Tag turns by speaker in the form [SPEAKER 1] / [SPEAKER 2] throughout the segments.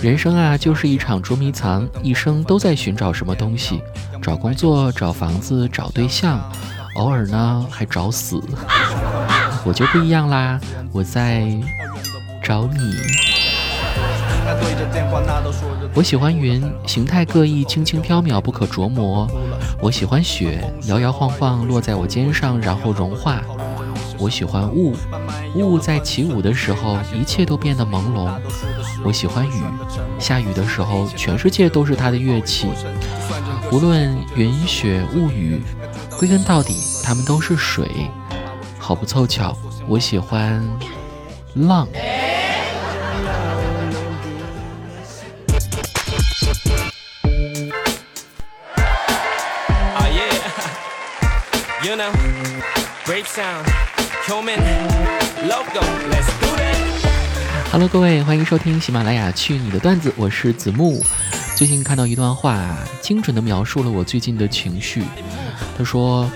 [SPEAKER 1] 人生啊，就是一场捉迷藏，一生都在寻找什么东西，找工作，找房子，找对象，偶尔呢还找死。我就不一样啦，我在找你。我喜欢云，形态各异，轻轻飘渺，不可琢磨。我喜欢雪，摇摇晃晃落在我肩上，然后融化。我喜欢雾，雾在起舞的时候，一切都变得朦胧。我喜欢雨，下雨的时候，全世界都是它的乐器。无论云雪雾雨，归根到底，它们都是水。好不凑巧，我喜欢浪。Hello，各位，欢迎收听喜马拉雅《去你的段子》，我是子木。最近看到一段话，精准的描述了我最近的情绪。他说：“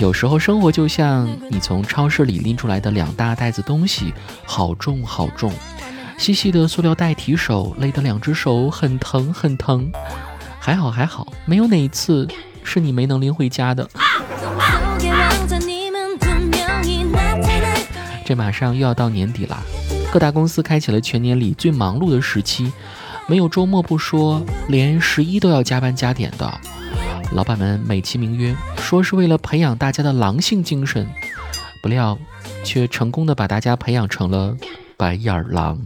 [SPEAKER 1] 有时候生活就像你从超市里拎出来的两大袋子东西，好重好重，细细的塑料袋提手，勒得两只手很疼很疼。还好还好，没有哪一次是你没能拎回家的。”马上又要到年底了，各大公司开启了全年里最忙碌的时期，没有周末不说，连十一都要加班加点的。老板们美其名曰说是为了培养大家的狼性精神，不料却成功的把大家培养成了白眼狼。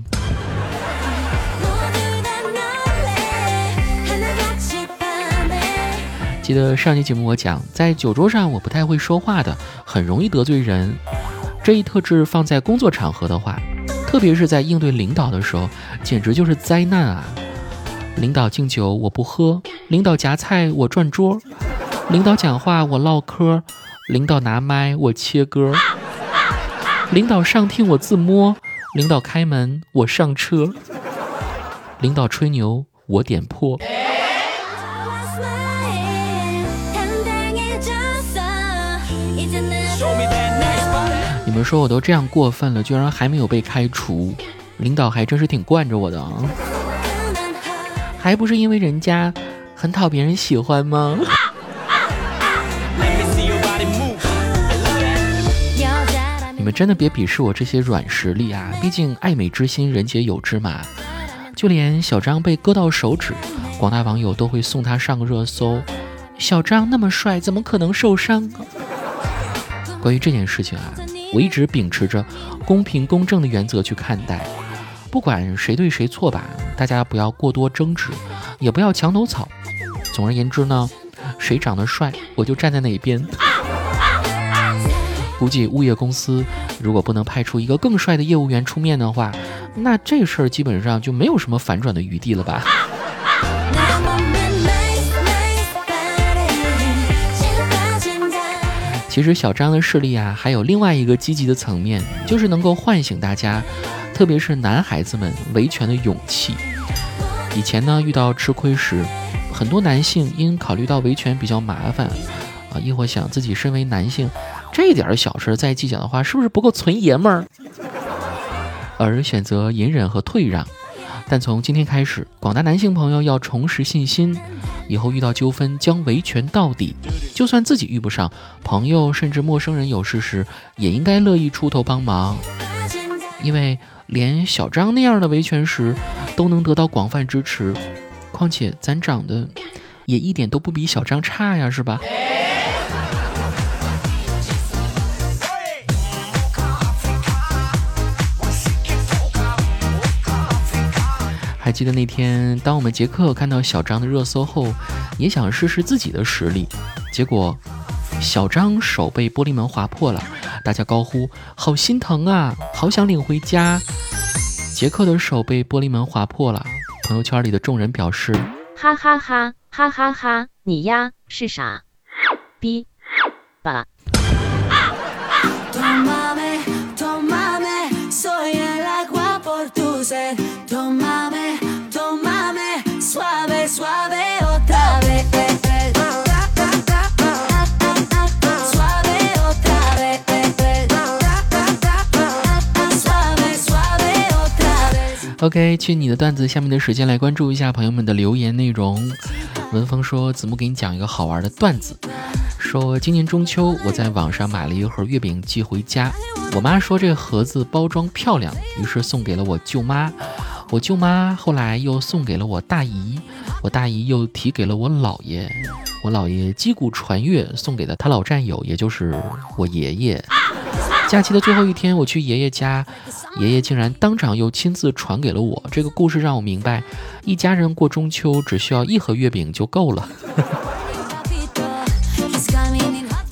[SPEAKER 1] 记得上期节目我讲，在酒桌上我不太会说话的，很容易得罪人。这一特质放在工作场合的话，特别是在应对领导的时候，简直就是灾难啊！领导敬酒我不喝，领导夹菜我转桌，领导讲话我唠嗑，领导拿麦我切歌，领导上听我自摸，领导开门我上车，领导吹牛我点破。们说我都这样过分了，居然还没有被开除，领导还真是挺惯着我的啊！还不是因为人家很讨别人喜欢吗？你们真的别鄙视我这些软实力啊！毕竟爱美之心，人皆有之嘛。就连小张被割到手指，广大网友都会送他上热搜。小张那么帅，怎么可能受伤？关于这件事情啊。我一直秉持着公平公正的原则去看待，不管谁对谁错吧，大家不要过多争执，也不要墙头草。总而言之呢，谁长得帅，我就站在哪边。估计物业公司如果不能派出一个更帅的业务员出面的话，那这事儿基本上就没有什么反转的余地了吧。其实小张的势力啊，还有另外一个积极的层面，就是能够唤醒大家，特别是男孩子们维权的勇气。以前呢，遇到吃亏时，很多男性因考虑到维权比较麻烦，啊，亦或想自己身为男性，这点小事再计较的话，是不是不够纯爷们儿？而选择隐忍和退让。但从今天开始，广大男性朋友要重拾信心，以后遇到纠纷将维权到底。就算自己遇不上，朋友甚至陌生人有事时，也应该乐意出头帮忙。因为连小张那样的维权时都能得到广泛支持，况且咱长得也一点都不比小张差呀，是吧？记得那天，当我们杰克看到小张的热搜后，也想试试自己的实力。结果，小张手被玻璃门划破了，大家高呼：“好心疼啊，好想领回家。”杰克的手被玻璃门划破了，朋友圈里的众人表示：“
[SPEAKER 2] 哈哈哈哈哈哈，你呀是傻逼吧？”
[SPEAKER 1] 啊啊 OK，去你的段子下面的时间来关注一下朋友们的留言内容。文峰说：“子木给你讲一个好玩的段子，说今年中秋我在网上买了一盒月饼寄回家，我妈说这盒子包装漂亮，于是送给了我舅妈。我舅妈后来又送给了我大姨，我大姨又提给了我姥爷，我姥爷击鼓传乐送给了他老战友，也就是我爷爷。”假期的最后一天，我去爷爷家，爷爷竟然当场又亲自传给了我。这个故事让我明白，一家人过中秋只需要一盒月饼就够了。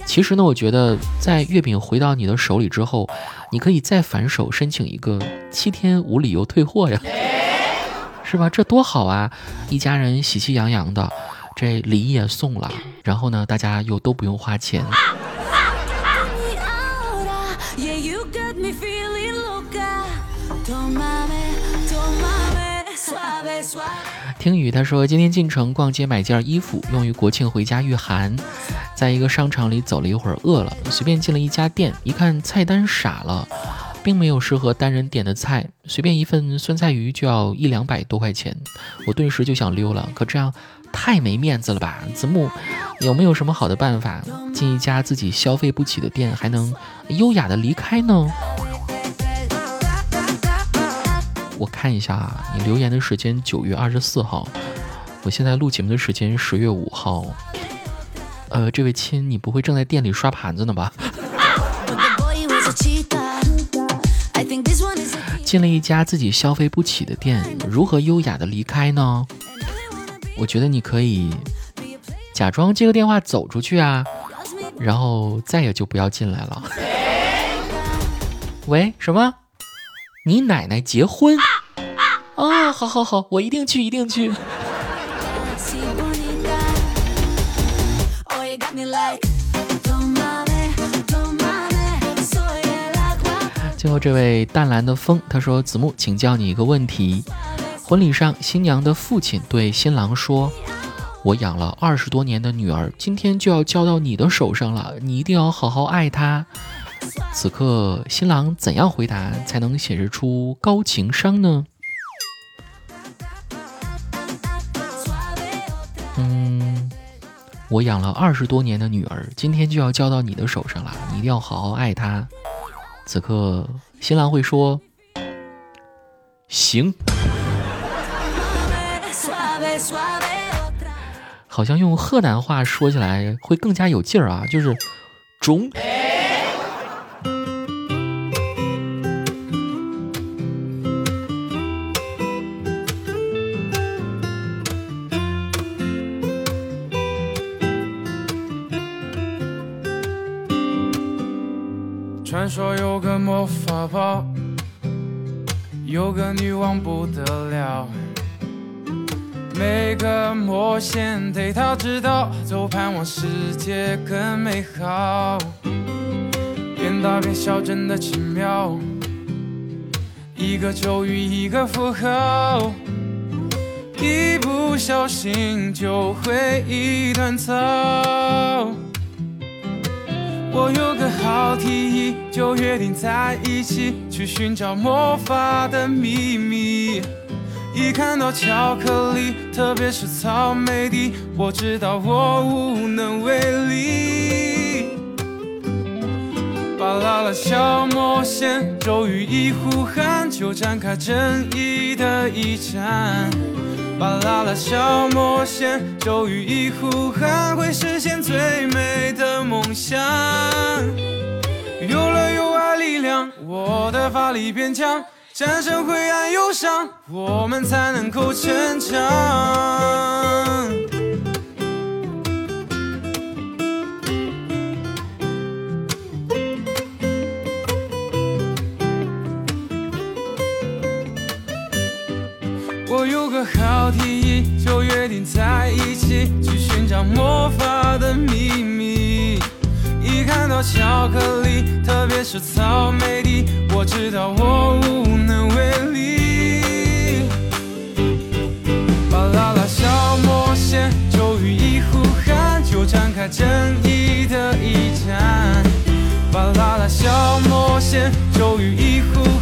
[SPEAKER 1] 其实呢，我觉得在月饼回到你的手里之后，你可以再反手申请一个七天无理由退货呀，是吧？这多好啊！一家人喜气洋洋的，这礼也送了，然后呢，大家又都不用花钱。听雨他说，今天进城逛街买件衣服，用于国庆回家御寒。在一个商场里走了一会儿，饿了，随便进了一家店，一看菜单傻了，并没有适合单人点的菜，随便一份酸菜鱼就要一两百多块钱，我顿时就想溜了，可这样太没面子了吧？子木有没有什么好的办法，进一家自己消费不起的店，还能优雅的离开呢？我看一下啊，你留言的时间九月二十四号，我现在录节目的时间十月五号。呃，这位亲，你不会正在店里刷盘子呢吧？进了一家自己消费不起的店，如何优雅的离开呢？我觉得你可以假装接个电话走出去啊，然后再也就不要进来了。喂，什么？你奶奶结婚啊啊！好好好，我一定去，一定去。最后这位淡蓝的风，他说：“子木，请教你一个问题。婚礼上，新娘的父亲对新郎说：‘我养了二十多年的女儿，今天就要交到你的手上了，你一定要好好爱她。’”此刻，新郎怎样回答才能显示出高情商呢？嗯，我养了二十多年的女儿，今天就要交到你的手上了，你一定要好好爱她。此刻，新郎会说：“行。”好像用河南话说起来会更加有劲儿啊，就是“中”。
[SPEAKER 3] 说有个魔法宝，有个女王不得了，每个魔仙对她知道，都盼望世界更美好。变大变小真的奇妙，一个咒语一个符号，一不小心就会一团糟。我有个好提议，就约定在一起去寻找魔法的秘密。一看到巧克力，特别是草莓的，我知道我无能为力。巴啦啦小魔仙，咒语一呼喊，就展开正义的一战。巴啦啦小魔仙，咒语一呼喊，会实现最美的梦想。有了有爱力量，我的法力变强，战胜灰暗忧伤，我们才能够成长。像魔法的秘密一看到巧克力特别是草莓的我知道我无能为力巴啦啦小魔仙咒语一呼喊就展开正义的一战巴啦啦小魔仙咒语一呼